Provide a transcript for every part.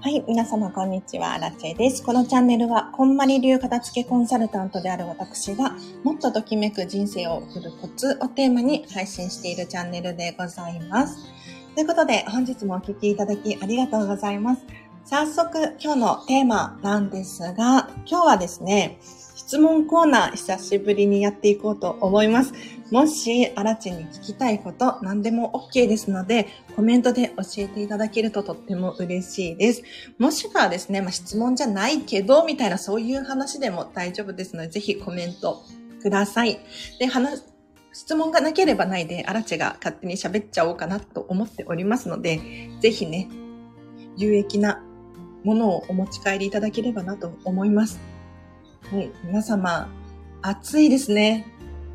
はい、皆様こんにちは、ラチェです。このチャンネルは、こんまり流片付けコンサルタントである私が、もっとときめく人生を送るコツをテーマに配信しているチャンネルでございます。ということで、本日もお聴きいただきありがとうございます。早速、今日のテーマなんですが、今日はですね、質問コーナー久しぶりにやっていこうと思います。もし、あらちに聞きたいこと、何でも OK ですので、コメントで教えていただけるととっても嬉しいです。もしくはですね、まあ、質問じゃないけど、みたいなそういう話でも大丈夫ですので、ぜひコメントください。で、話、質問がなければないで、あらちが勝手に喋っちゃおうかなと思っておりますので、ぜひね、有益なものをお持ち帰りいただければなと思います。はい、皆様、暑いですね。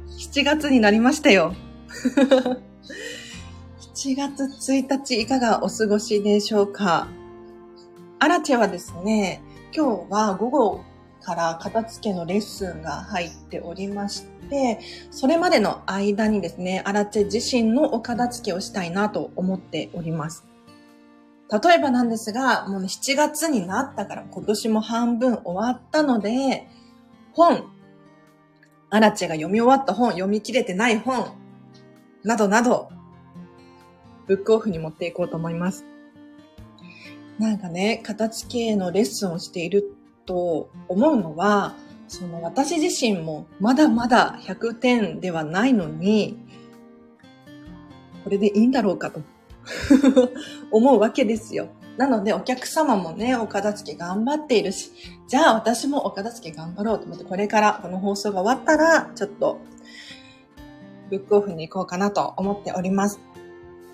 7月になりましたよ。7月1日いかがお過ごしでしょうかアラチェはですね、今日は午後から片付けのレッスンが入っておりまして、それまでの間にですね、アラチェ自身のお片付けをしたいなと思っております。例えばなんですが、もう7月になったから今年も半分終わったので、本、アラチェが読み終わった本、読み切れてない本、などなど、ブックオフに持っていこうと思います。なんかね、片付けのレッスンをしていると思うのは、その私自身もまだまだ100点ではないのに、これでいいんだろうかと 思うわけですよ。なのでお客様もね、お片付け頑張っているし、じゃあ私もお片付け頑張ろうと思って、これからこの放送が終わったら、ちょっと、ブックオフに行こうかなと思っております。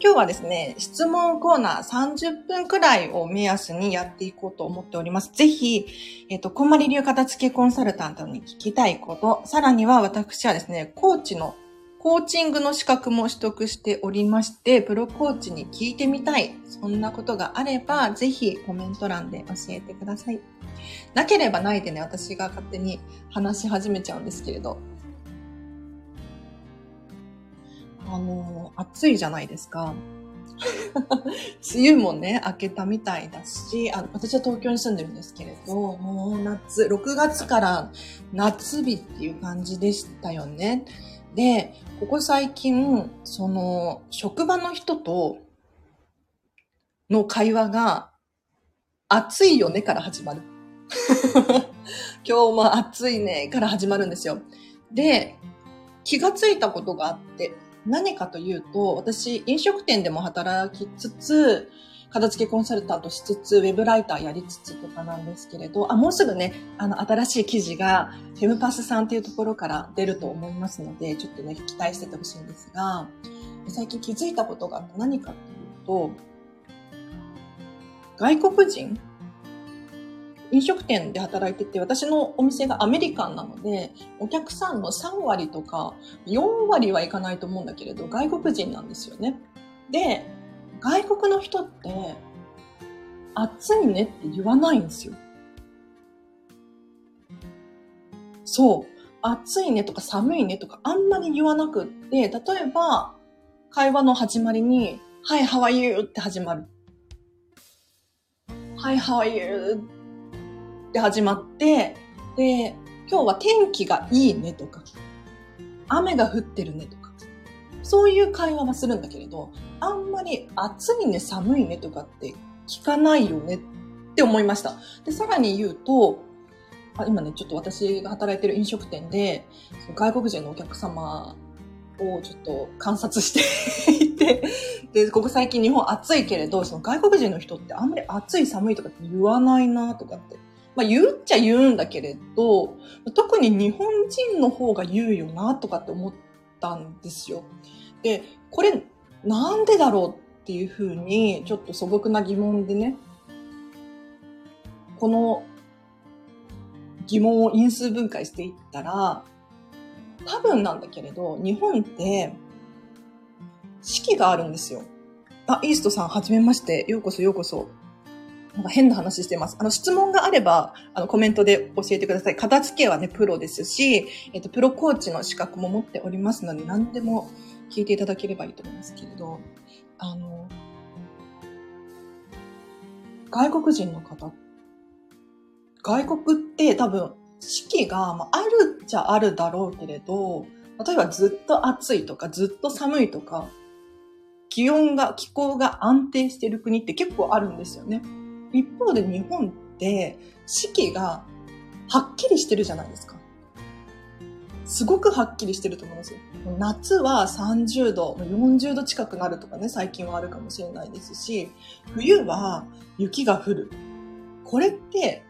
今日はですね、質問コーナー30分くらいを目安にやっていこうと思っております。ぜひ、えっ、ー、と、こんまり流片付けコンサルタントに聞きたいこと、さらには私はですね、コーチのコーチングの資格も取得しておりまして、プロコーチに聞いてみたい。そんなことがあれば、ぜひコメント欄で教えてください。なければないでね、私が勝手に話し始めちゃうんですけれど。あの、暑いじゃないですか。梅雨もね、明けたみたいだし、あ私は東京に住んでるんですけれど、もう夏、6月から夏日っていう感じでしたよね。で、ここ最近、その、職場の人との会話が、暑いよねから始まる。今日も暑いねから始まるんですよ。で、気がついたことがあって、何かというと、私、飲食店でも働きつつ、片付けコンサルタントしつつ、ウェブライターやりつつとかなんですけれど、あ、もうすぐね、あの、新しい記事が、フェムパスさんっていうところから出ると思いますので、ちょっとね、期待しててほしいんですが、最近気づいたことが何かっていうと、外国人飲食店で働いてて、私のお店がアメリカンなので、お客さんの3割とか4割はいかないと思うんだけれど、外国人なんですよね。で、外国の人って、暑いねって言わないんですよ。そう。暑いねとか寒いねとかあんまり言わなくって、例えば、会話の始まりに、Hi, how are you? って始まる。Hi, how are you? って始まって、で、今日は天気がいいねとか、雨が降ってるねとか、そういう会話はするんだけれど、あんまり暑いね、寒いねとかって聞かないよねって思いました。で、さらに言うと、あ今ね、ちょっと私が働いてる飲食店で、その外国人のお客様をちょっと観察していて、で、ここ最近日本暑いけれど、その外国人の人ってあんまり暑い寒いとかって言わないなとかって。まあ言っちゃ言うんだけれど、特に日本人の方が言うよなとかって思ったんですよ。で、これなんでだろうっていうふうに、ちょっと素朴な疑問でね、この疑問を因数分解していったら、多分なんだけれど、日本って四季があるんですよ。あ、イーストさん、はじめまして。ようこそようこそ。なんか変な話してます。あの、質問があれば、あの、コメントで教えてください。片付けはね、プロですし、えっと、プロコーチの資格も持っておりますので、何でも聞いていただければいいと思いますけれど、あの、外国人の方、外国って多分四季が、まあ、あるっちゃあるだろうけれど、例えばずっと暑いとかずっと寒いとか、気温が、気候が安定してる国って結構あるんですよね。一方で日本って四季がはっきりしてるじゃないですか。すごくはっきりしてると思うんですよ。夏は30度、40度近くなるとかね、最近はあるかもしれないですし、冬は雪が降る。これって、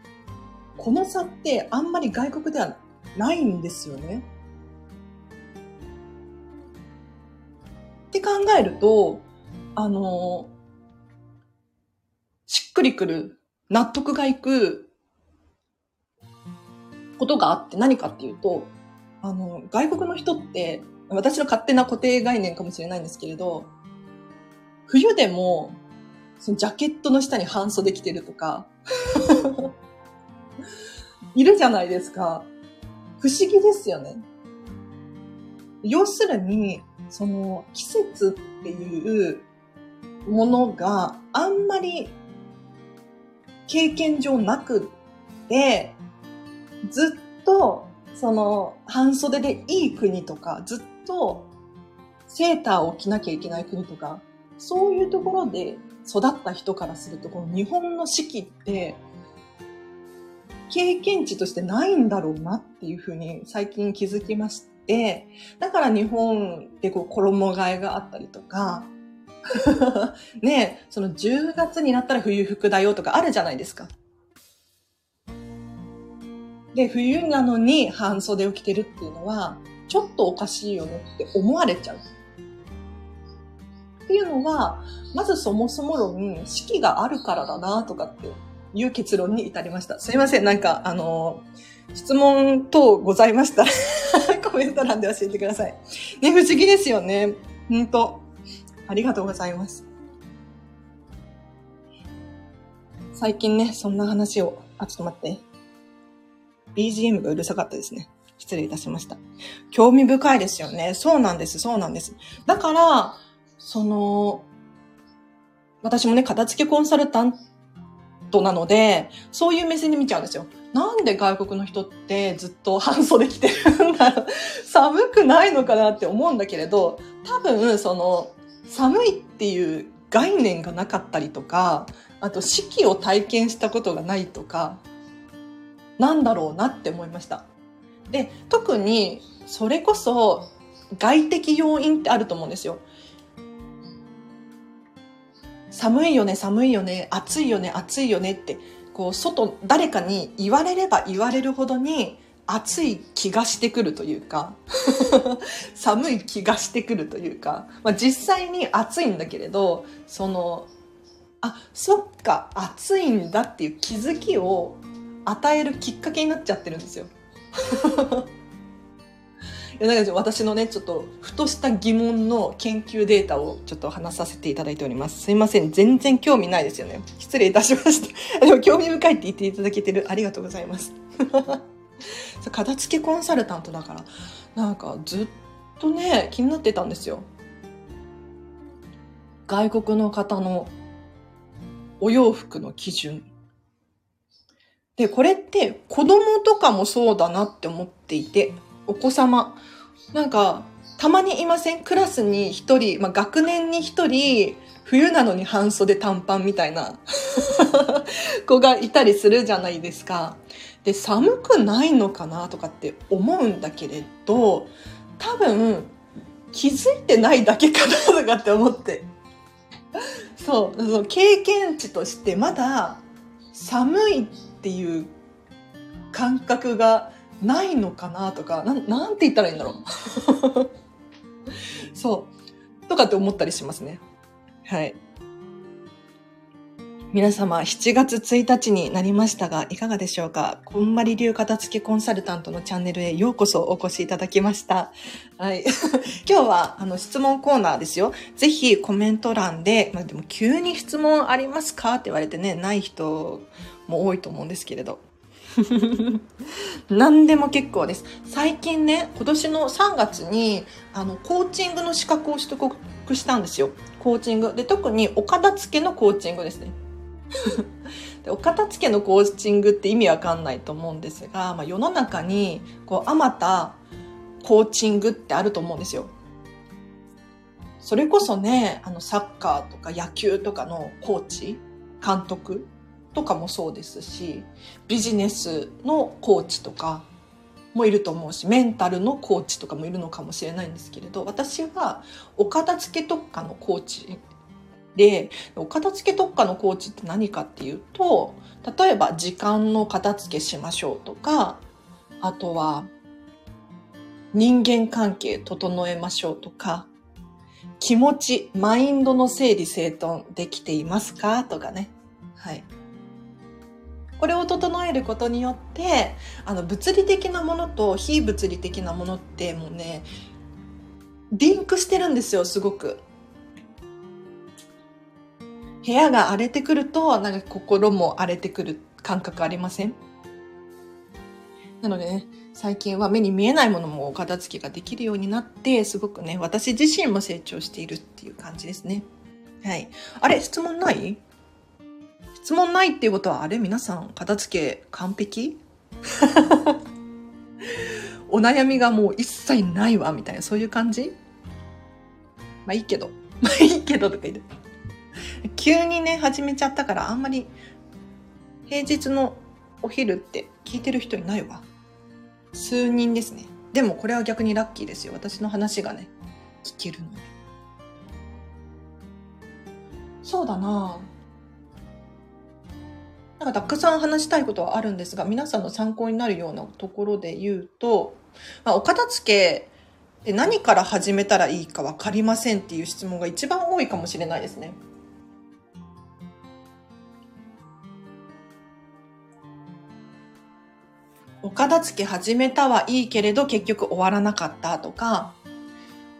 この差ってあんまり外国ではないんですよね。って考えると、あの、しっくりくる、納得がいくことがあって何かっていうと、あの、外国の人って、私の勝手な固定概念かもしれないんですけれど、冬でも、そのジャケットの下に半袖着てるとか、いるじゃないですか。不思議ですよね。要するに、その季節っていうものがあんまり経験上なくて、ずっとその半袖でいい国とか、ずっとセーターを着なきゃいけない国とか、そういうところで育った人からすると、この日本の四季って経験値としてないんだろうなっていうふうに最近気づきまして、だから日本でこう衣替えがあったりとか、ねその10月になったら冬服だよとかあるじゃないですか。で、冬なのに半袖を着てるっていうのは、ちょっとおかしいよねって思われちゃう。っていうのは、まずそもそも論、四季があるからだなとかっていう結論に至りました。すいません、なんか、あの、質問等ございましたら コメント欄で教えてください。ね、不思議ですよね。ほんと。ありがとうございます。最近ね、そんな話を、あ、ちょっと待って。BGM がうるさかったですね。失礼いたしました。興味深いですよね。そうなんです、そうなんです。だから、その、私もね、片付けコンサルタントなので、そういう目線で見ちゃうんですよ。なんで外国の人ってずっと半袖着てるんだろう。寒くないのかなって思うんだけれど、多分、その、寒いっていう概念がなかったりとか、あと四季を体験したことがないとか、なんだろうなって思いました。で、特にそれこそ外的要因ってあると思うんですよ。寒いよね、寒いよね、暑いよね、暑いよねって、こう、外、誰かに言われれば言われるほどに暑い気がしてくるというか 寒い気がしてくるというか、まあ、実際に暑いんだけれど、その、あ、そっか、暑いんだっていう気づきを与えるきっかけになっちゃってるんですよ。いやなんか私のね、ちょっと、ふとした疑問の研究データをちょっと話させていただいております。すいません。全然興味ないですよね。失礼いたしました。でも興味深いって言っていただけてる。ありがとうございます。片付けコンサルタントだから、なんかずっとね、気になってたんですよ。外国の方のお洋服の基準。で、これって子供とかもそうだなって思っていて、お子様。なんか、たまにいません？クラスに一人、まあ、学年に一人、冬なのに半袖短パンみたいな 子がいたりするじゃないですか。で、寒くないのかなとかって思うんだけれど、多分、気づいてないだけかなとかって思って。そう、その経験値としてまだ寒いっていう感覚がないのかなとか、ななんて言ったらいいんだろう。そう。とかって思ったりしますね。はい。皆様、7月1日になりましたが、いかがでしょうか？こんまり流片付けコンサルタントのチャンネルへようこそお越しいただきました。はい。今日は、あの、質問コーナーですよ。ぜひコメント欄で、まあ、でも急に質問ありますか？って言われてね、ない人も多いと思うんですけれど。何でも結構です。最近ね、今年の3月に、あの、コーチングの資格を取得したんですよ。コーチング。で、特にお片付けのコーチングですね。でお片付けのコーチングって意味わかんないと思うんですが、まあ、世の中にこうあまたコーチングってあると思うんですよ。それこそね、あのサッカーとか野球とかのコーチ、監督とかもそうですし、ビジネスのコーチとかもいると思うし、メンタルのコーチとかもいるのかもしれないんですけれど、私はお片付け特化のコーチで、お片付け特化のコーチって何かっていうと、例えば時間の片付けしましょうとか、あとは人間関係整えましょうとか、気持ち、マインドの整理整頓できていますかとかね。はい。これを整えることによって、あの、物理的なものと非物理的なものってもうね、リンクしてるんですよ、すごく。部屋が荒れてくると、なんか心も荒れてくる感覚ありません？なのでね、最近は目に見えないものもお片付けができるようになって、すごくね、私自身も成長しているっていう感じですね。はい。あれ質問ない？質問ないっていうことは、あれ？皆さん、片付け完璧？お悩みがもう一切ないわ、みたいな、そういう感じ？まあいいけど。まあいいけどとか言って。急にね、始めちゃったから、あんまり、平日のお昼って聞いてる人いないわ。数人ですね。でもこれは逆にラッキーですよ。私の話がね、聞けるの。そうだななんかたくさん話したいことはあるんですが、皆さんの参考になるようなところで言うと、まあ、お片付けで何から始めたらいいかわかりませんっていう質問が一番多いかもしれないですね。お片付け始めたはいいけれど結局終わらなかったとか、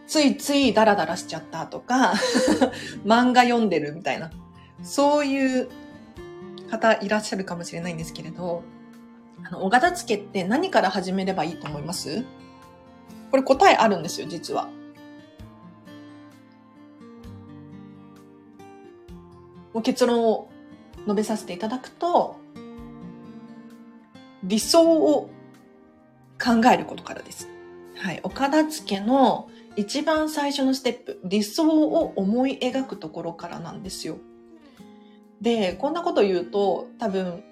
ついついダラダラしちゃったとか、漫画読んでるみたいな、そういう方いらっしゃるかもしれないんですけれど、あの、お片付けって何から始めればいいと思います？これ答えあるんですよ、実は。もう結論を述べさせていただくと、理想を考えることからです。はい。お片付けの一番最初のステップ、理想を思い描くところからなんですよ。で、こんなこと言うと多分、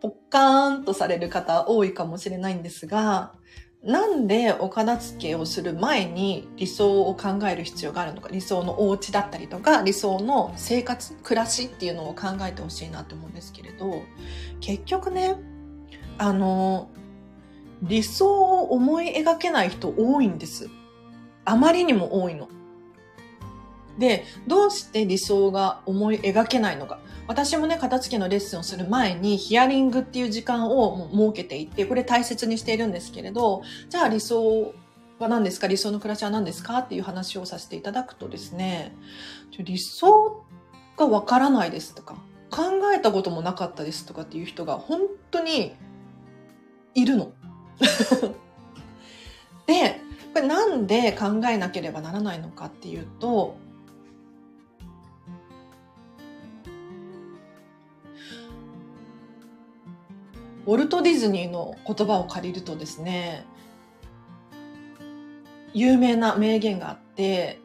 ポッカーンとされる方多いかもしれないんですが、なんでお片付けをする前に理想を考える必要があるのか、理想のお家だったりとか、理想の生活、暮らしっていうのを考えてほしいなと思うんですけれど、結局ね、あの、理想を思い描けない人多いんです。あまりにも多いの。で、どうして理想が思い描けないのか。私もね、片付けのレッスンをする前にヒアリングっていう時間を設けていて、これ大切にしているんですけれど、じゃあ理想は何ですか？理想の暮らしは何ですか？っていう話をさせていただくとですね、理想がわからないですとか、考えたこともなかったですとかっていう人が本当にいるの。で、これなんで考えなければならないのかっていうと、ウォルト・ディズニーの言葉を借りるとですね、有名な名言があって、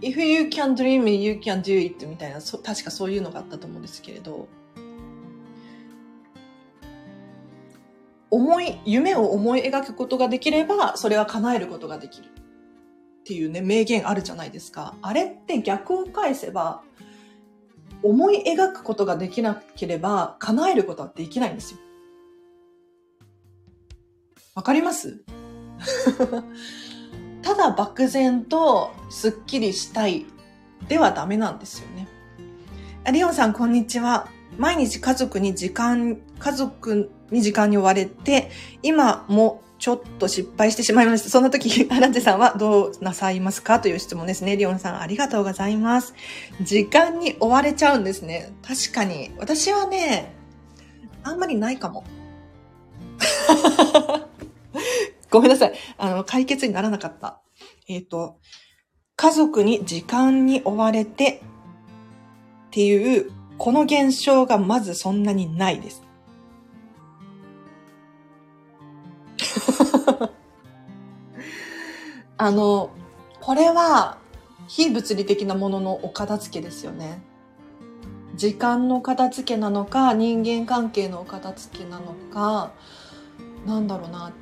If you can dream, you can do it みたいな、確かそういうのがあったと思うんですけれど、思い、夢を思い描くことができれば、それは叶えることができる。っていうね、名言あるじゃないですか。あれって逆を返せば、思い描くことができなければ、叶えることはできないんですよ。わかります？ただ漠然とスッキリしたいではダメなんですよね。リオンさん、こんにちは。毎日家族に時間、家族に時間に追われて、今もちょっと失敗してしまいました。そんな時、アランテさんはどうなさいますかという質問ですね。リオンさん、ありがとうございます。時間に追われちゃうんですね。確かに。私はね、あんまりないかも。ごめんなさい。あの、解決にならなかった。えっ、ー、と、家族に時間に追われてっていうこの現象がまずそんなにないです。あの、これは非物理的なもののお片付けですよね。時間の片付けなのか、人間関係のお片付けなのか、なんだろうな。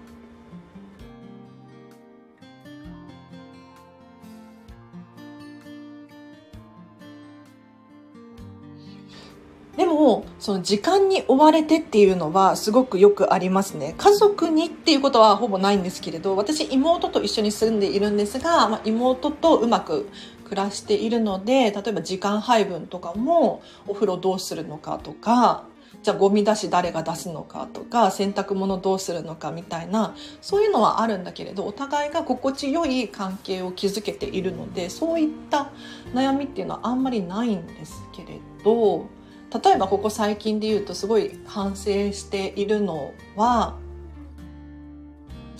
でも、その時間に追われてっていうのはすごくよくありますね。家族にっていうことはほぼないんですけれど、私妹と一緒に住んでいるんですが、まあ、妹とうまく暮らしているので、例えば時間配分とかもお風呂どうするのかとか、じゃあゴミ出し誰が出すのかとか、洗濯物どうするのかみたいな、そういうのはあるんだけれど、お互いが心地よい関係を築けているので、そういった悩みっていうのはあんまりないんですけれど、例えばここ最近で言うとすごい反省しているのは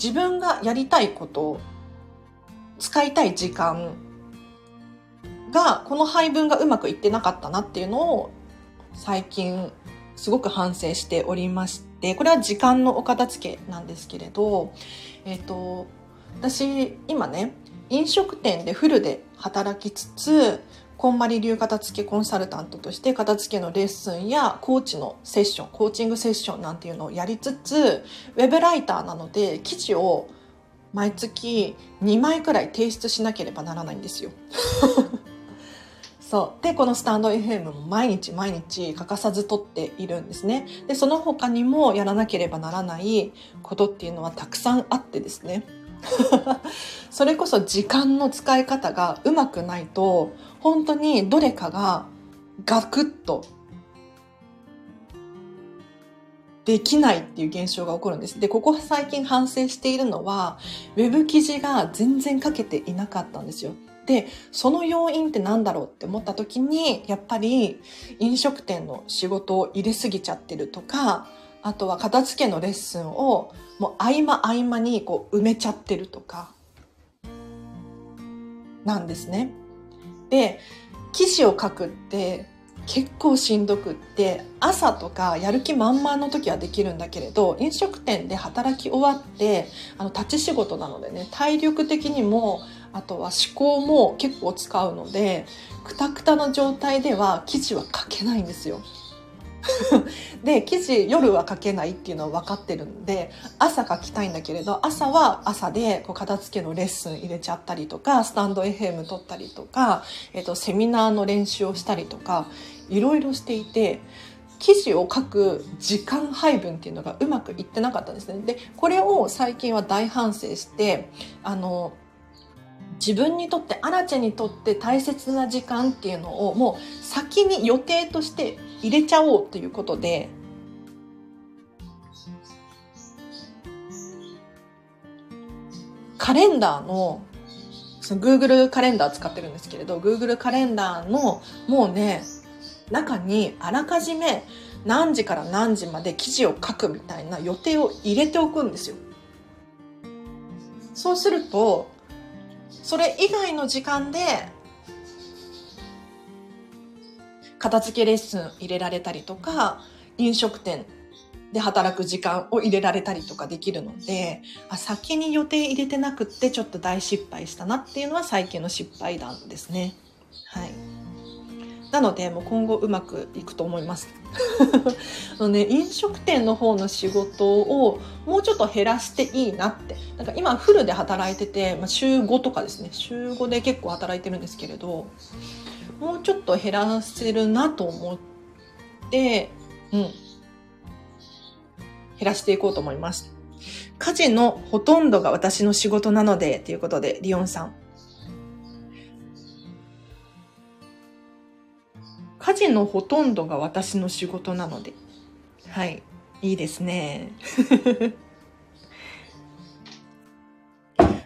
自分がやりたいこと使いたい時間がこの配分がうまくいってなかったなっていうのを最近すごく反省しておりましてこれは時間のお片付けなんですけれどえっ、ー、と私今ね飲食店でフルで働きつつこんまり流片付けコンサルタントとして片付けのレッスンやコーチのセッション、コーチングセッションなんていうのをやりつつ、ウェブライターなので記事を毎月2枚くらい提出しなければならないんですよ。そう。で、このスタンド FM も毎日毎日欠かさず撮っているんですね。で、その他にもやらなければならないことっていうのはたくさんあってですね。それこそ時間の使い方がうまくないと本当にどれかがガクッとできないっていう現象が起こるんです。で、ここ最近反省しているのは、ウェブ記事が全然書けていなかったんですよ。で、その要因って何だろうって思った時に、やっぱり飲食店の仕事を入れすぎちゃってるとか、あとは片付けのレッスンをもう合間合間にこう埋めちゃってるとか、なんですね。で、記事を書くって結構しんどくって朝とかやる気満々の時はできるんだけれど飲食店で働き終わってあの立ち仕事なのでね体力的にもあとは思考も結構使うのでくたくたの状態では記事は書けないんですよ。で記事夜は書けないっていうのは分かってるんで朝書きたいんだけれど朝は朝でこう片付けのレッスン入れちゃったりとかスタンド FM 撮ったりとか、えー、とセミナーの練習をしたりとかいろいろしていて記事を書く時間配分っていうのがうまくいってなかったんですね。でこれを最近は大反省してあの自分にとってアラチェにとって大切な時間っていうのをもう先に予定として入れちゃおうということでカレンダーのその Google カレンダー使ってるんですけれど Google カレンダーのもうね中にあらかじめ何時から何時まで記事を書くみたいな予定を入れておくんですよ。そうするとそれ以外の時間で片付けレッスン入れられたりとか飲食店で働く時間を入れられたりとかできるのであ先に予定入れてなくってちょっと大失敗したなっていうのは最近の失敗談ですね。はい。なのでもう今後うまくいくと思います。のね、飲食店の方の仕事をもうちょっと減らしていいなって。なんか今フルで働いてて、まあ、週5とかですね。週5で結構働いてるんですけれど、もうちょっと減らせるなと思って、うん。減らしていこうと思います。家事のほとんどが私の仕事なので、ということで、リオンさん。家事のほとんどが私の仕事なので。はい。いいですね。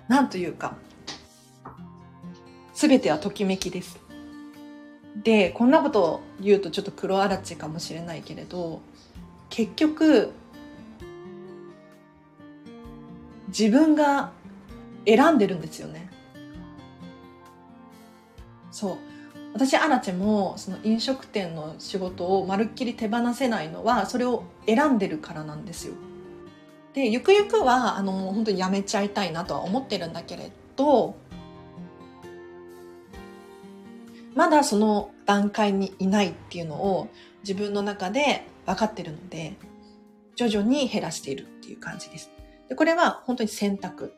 なんというか、すべてはときめきです。で、こんなことを言うとちょっと黒あらちかもしれないけれど、結局、自分が選んでるんですよね。そう。私アラチェもその飲食店の仕事をまるっきり手放せないのはそれを選んでるからなんですよ。でゆくゆくはあの本当にやめちゃいたいなとは思ってるんだけれどまだその段階にいないっていうのを自分の中で分かってるので徐々に減らしているっていう感じです。でこれは本当に選択。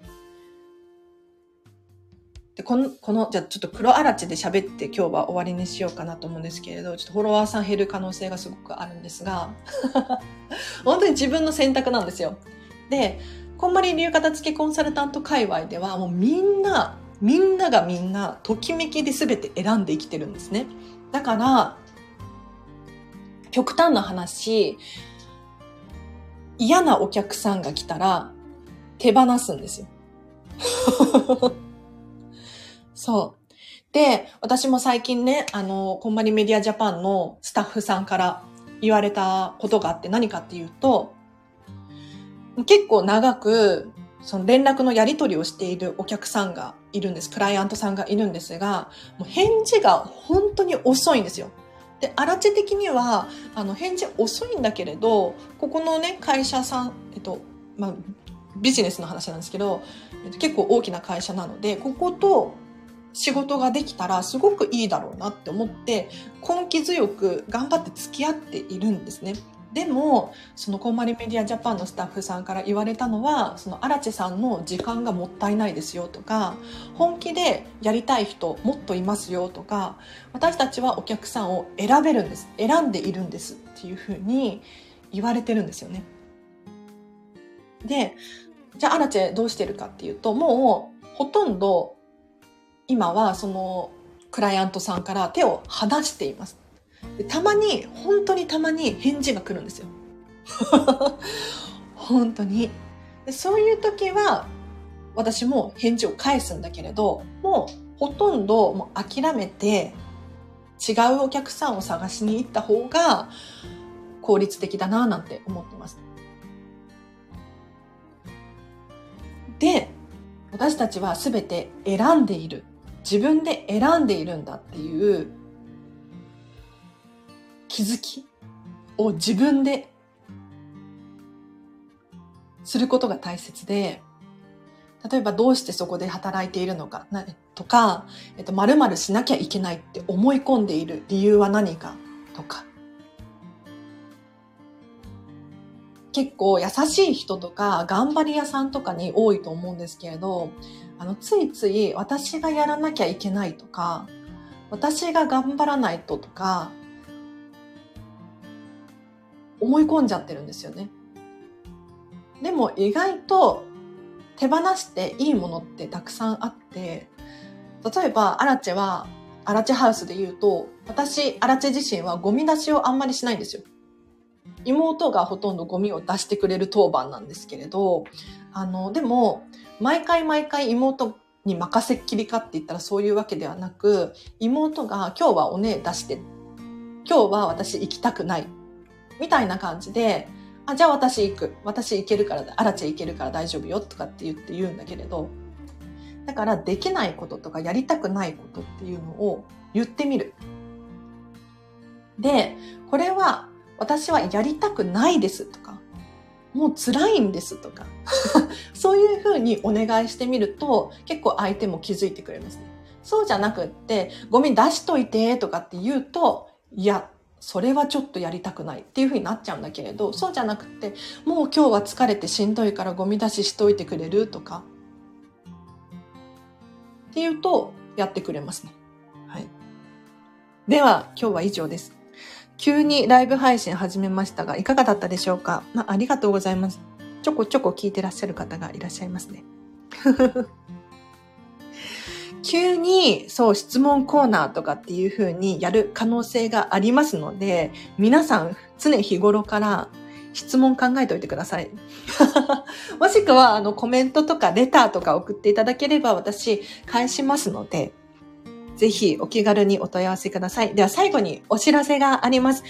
で、この、この、じゃちょっと黒あらちで喋って今日は終わりにしようかなと思うんですけれど、ちょっとフォロワーさん減る可能性がすごくあるんですが、本当に自分の選択なんですよ。で、こんまり流片付けコンサルタント界隈ではもうみんな、みんながみんなときめきで全て選んで生きてるんですね。だから、極端な話、嫌なお客さんが来たら手放すんですよ。そう。で、私も最近ね、あの、こんまりメディアジャパンのスタッフさんから言われたことがあって何かっていうと、結構長く、その連絡のやり取りをしているお客さんがいるんです。クライアントさんがいるんですが、もう返事が本当に遅いんですよ。で、アラチェ的には、あの、返事遅いんだけれど、ここのね、会社さん、えっと、まあ、ビジネスの話なんですけど、結構大きな会社なので、ここと仕事ができたらすごくいいだろうなって思って、根気強く頑張って付き合っているんですね。でも、そのコンマリメディアジャパンのスタッフさんから言われたのは、その荒地さんの時間がもったいないですよとか、本気でやりたい人もっといますよとか、私たちはお客さんを選べるんです。選んでいるんですっていうふうに言われてるんですよね。で、じゃあアラチェどうしてるかっていうと、もうほとんど今はそのクライアントさんから手を離しています。でたまに、本当にたまに返事が来るんですよ。本当にで。そういう時は、私も返事を返すんだけれど、もうほとんどもう諦めて、違うお客さんを探しに行った方が効率的だななんて思ってます。で、私たちは全て選んでいる。自分で選んでいるんだっていう気づきを自分ですることが大切で、例えばどうしてそこで働いているのかとか、えっと、〇〇しなきゃいけないって思い込んでいる理由は何かとか、結構優しい人とか頑張り屋さんとかに多いと思うんですけれど、あの、ついつい私がやらなきゃいけないとか、私が頑張らないととか、思い込んじゃってるんですよね。でも意外と手放していいものってたくさんあって、例えばアラチェは、アラチェハウスで言うと、私、アラチェ自身はゴミ出しをあんまりしないんですよ。妹がほとんどゴミを出してくれる当番なんですけれど、あの、でも、毎回毎回妹に任せっきりかって言ったらそういうわけではなく、妹が今日はお姉出して、今日は私行きたくないみたいな感じで、あ、じゃあ私行く。私行けるから、あらちゃ行けるから大丈夫よとかって言って言うんだけれど、だからできないこととかやりたくないことっていうのを言ってみる。で、これは私はやりたくないですとか、もう辛いんですとか、そういうふうにお願いしてみると結構相手も気づいてくれますね。そうじゃなくって、ゴミ出しといてとかって言うと、いや、それはちょっとやりたくないっていうふうになっちゃうんだけれど、そうじゃなくて、もう今日は疲れてしんどいからゴミ出ししといてくれるとか、っていうと、やってくれますね。はい。では、今日は以上です。急にライブ配信始めましたが、いかがだったでしょうか、まあ、ありがとうございます。ちょこちょこ聞いてらっしゃる方がいらっしゃいますね。急に、そう、質問コーナーとかっていう風にやる可能性がありますので、皆さん常日頃から質問考えておいてください。もしくは、あの、コメントとかレターとか送っていただければ私返しますので、ぜひお気軽にお問い合わせください。では最後にお知らせがあります。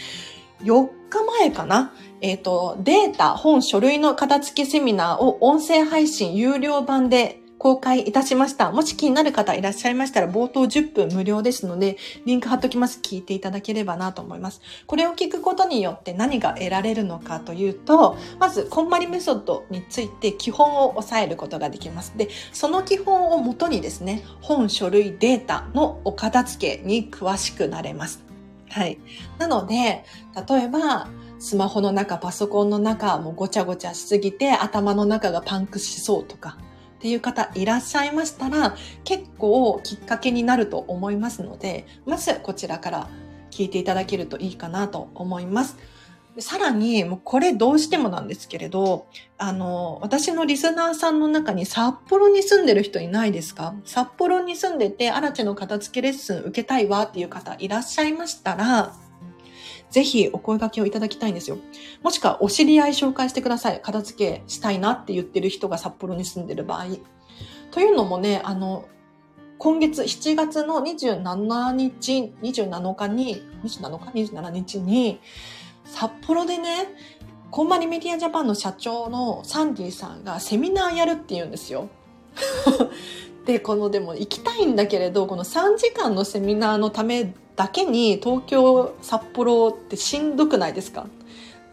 4日前かな？えっ、ー、と、データ、本、書類の片付けセミナーを音声配信有料版で公開いたしました。もし気になる方いらっしゃいましたら、冒頭10分無料ですので、リンク貼っときます。聞いていただければなと思います。これを聞くことによって何が得られるのかというと、まず、こんまりメソッドについて基本を押さえることができます。で、その基本をもとにですね、本、書類、データのお片付けに詳しくなれます。はい。なので、例えば、スマホの中、パソコンの中、もうごちゃごちゃしすぎて頭の中がパンクしそうとか、っていう方いらっしゃいましたら、結構きっかけになると思いますので、まずこちらから聞いていただけるといいかなと思います。さらに、もうこれどうしてもなんですけれど、あの、私のリスナーさんの中に札幌に住んでる人いないですか？札幌に住んでて、アラチの片付けレッスン受けたいわっていう方いらっしゃいましたら、ぜひお声掛けをいただきたいんですよ。もしくはお知り合い紹介してください。片付けしたいなって言ってる人が札幌に住んでる場合。というのもね、あの、今月7月の27日、27日に、27日 ?27 日に、札幌でね、コンマリメディアジャパンの社長のサンディさんがセミナーやるって言うんですよ。で、このでも行きたいんだけれど、この3時間のセミナーのためだけに東京、札幌ってしんどくないですか？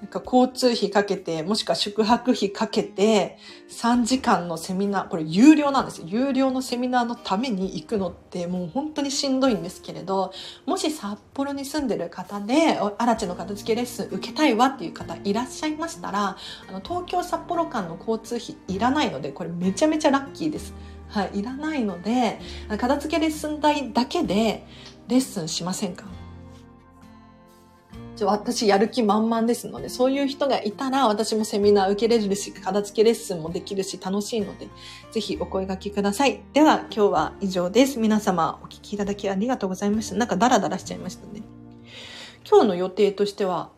なんか交通費かけて、もしくは宿泊費かけて、3時間のセミナー、これ有料なんですよ。有料のセミナーのために行くのってもう本当にしんどいんですけれど、もし札幌に住んでる方で、アラチの片付けレッスン受けたいわっていう方いらっしゃいましたら、あの東京札幌間の交通費いらないので、これめちゃめちゃラッキーです。はい、いらないので、片付けレッスン代だけでレッスンしませんか？私やる気満々ですので、そういう人がいたら私もセミナー受けれるし、片付けレッスンもできるし楽しいので、ぜひお声掛けください。では今日は以上です。皆様お聞きいただきありがとうございました。なんかダラダラしちゃいましたね。今日の予定としては、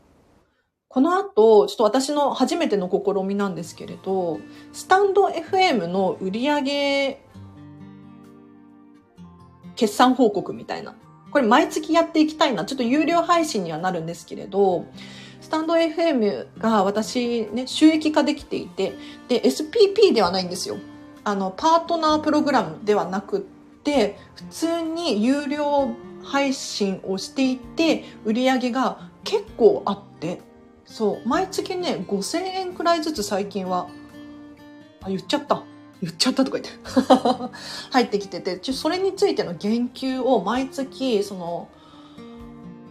この後、ちょっと私の初めての試みなんですけれど、スタンド FM の売り上げ決算報告みたいな。これ毎月やっていきたいな。ちょっと有料配信にはなるんですけれど、スタンド FM が私ね、収益化できていて、で、SPP ではないんですよ。あの、パートナープログラムではなくって、普通に有料配信をしていて、売り上げが結構あって、そう、毎月ね、5000円くらいずつ最近は、あ、言っちゃった。言っちゃったとか言って 入ってきてて、ちょそれについての言及を毎月、その、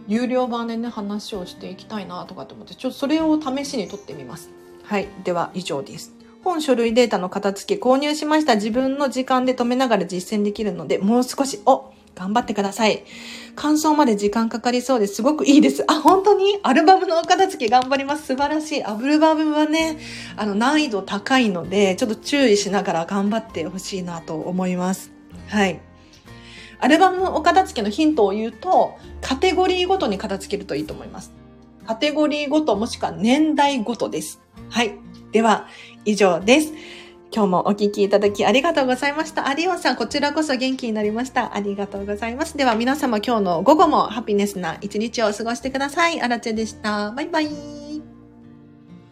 有料版でね、話をしていきたいなとかと思って、ちょっとそれを試しに撮ってみます。はい。では、以上です。本書類データの片付け購入しました。自分の時間で止めながら実践できるので、もう少し、お頑張ってください。感想まで時間かかりそうです。すごくいいです。あ、本当に？アルバムのお片付け頑張ります。素晴らしい。アルバムはね、あの、難易度高いので、ちょっと注意しながら頑張ってほしいなと思います。はい。アルバムお片付けのヒントを言うと、カテゴリーごとに片付けるといいと思います。カテゴリーごともしくは年代ごとです。はい。では、以上です。今日もお聞きいただきありがとうございました。アリオさん、こちらこそ元気になりました。ありがとうございます。では皆様今日の午後もハピネスな一日を過ごしてください。アラチェでした。バイバイ。